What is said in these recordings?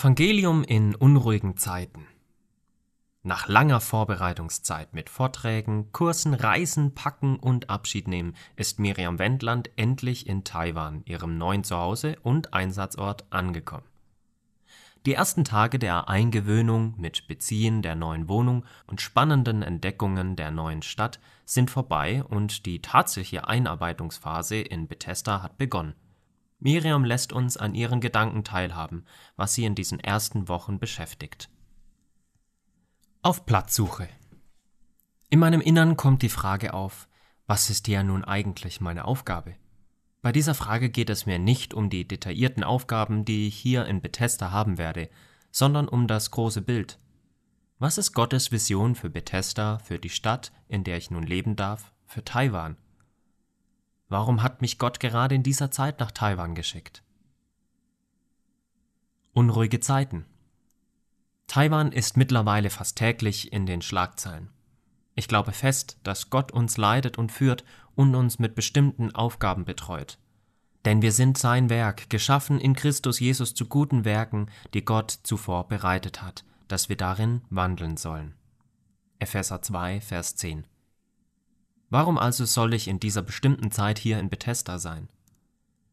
Evangelium in unruhigen Zeiten. Nach langer Vorbereitungszeit mit Vorträgen, Kursen, Reisen, Packen und Abschied nehmen ist Miriam Wendland endlich in Taiwan, ihrem neuen Zuhause und Einsatzort, angekommen. Die ersten Tage der Eingewöhnung mit Beziehen der neuen Wohnung und spannenden Entdeckungen der neuen Stadt sind vorbei und die tatsächliche Einarbeitungsphase in Bethesda hat begonnen. Miriam lässt uns an ihren Gedanken teilhaben, was sie in diesen ersten Wochen beschäftigt. Auf Platzsuche. In meinem Innern kommt die Frage auf, was ist ja nun eigentlich meine Aufgabe? Bei dieser Frage geht es mir nicht um die detaillierten Aufgaben, die ich hier in Bethesda haben werde, sondern um das große Bild. Was ist Gottes Vision für Bethesda, für die Stadt, in der ich nun leben darf, für Taiwan? Warum hat mich Gott gerade in dieser Zeit nach Taiwan geschickt? Unruhige Zeiten. Taiwan ist mittlerweile fast täglich in den Schlagzeilen. Ich glaube fest, dass Gott uns leitet und führt und uns mit bestimmten Aufgaben betreut. Denn wir sind sein Werk, geschaffen in Christus Jesus zu guten Werken, die Gott zuvor bereitet hat, dass wir darin wandeln sollen. Epheser 2, Vers 10. Warum also soll ich in dieser bestimmten Zeit hier in Bethesda sein?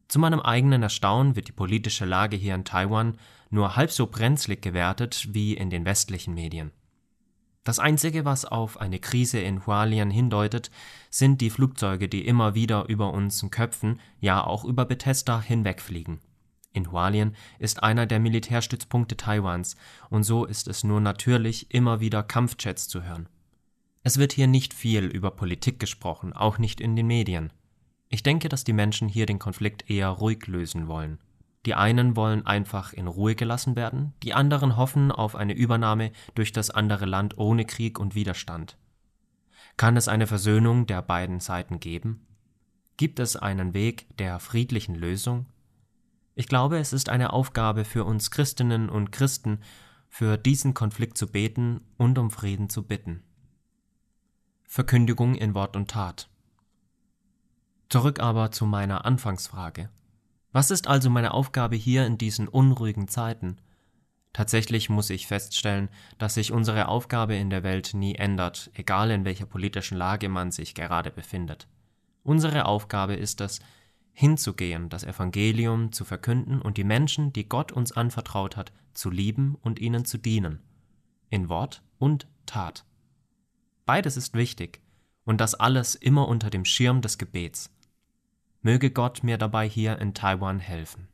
Zu meinem eigenen Erstaunen wird die politische Lage hier in Taiwan nur halb so brenzlig gewertet wie in den westlichen Medien. Das Einzige, was auf eine Krise in Hualien hindeutet, sind die Flugzeuge, die immer wieder über unseren Köpfen, ja auch über Bethesda hinwegfliegen. In Hualien ist einer der Militärstützpunkte Taiwans, und so ist es nur natürlich, immer wieder Kampfjets zu hören. Es wird hier nicht viel über Politik gesprochen, auch nicht in den Medien. Ich denke, dass die Menschen hier den Konflikt eher ruhig lösen wollen. Die einen wollen einfach in Ruhe gelassen werden, die anderen hoffen auf eine Übernahme durch das andere Land ohne Krieg und Widerstand. Kann es eine Versöhnung der beiden Seiten geben? Gibt es einen Weg der friedlichen Lösung? Ich glaube, es ist eine Aufgabe für uns Christinnen und Christen, für diesen Konflikt zu beten und um Frieden zu bitten. Verkündigung in Wort und Tat. Zurück aber zu meiner Anfangsfrage. Was ist also meine Aufgabe hier in diesen unruhigen Zeiten? Tatsächlich muss ich feststellen, dass sich unsere Aufgabe in der Welt nie ändert, egal in welcher politischen Lage man sich gerade befindet. Unsere Aufgabe ist es, hinzugehen, das Evangelium zu verkünden und die Menschen, die Gott uns anvertraut hat, zu lieben und ihnen zu dienen. In Wort und Tat. Beides ist wichtig, und das alles immer unter dem Schirm des Gebets. Möge Gott mir dabei hier in Taiwan helfen.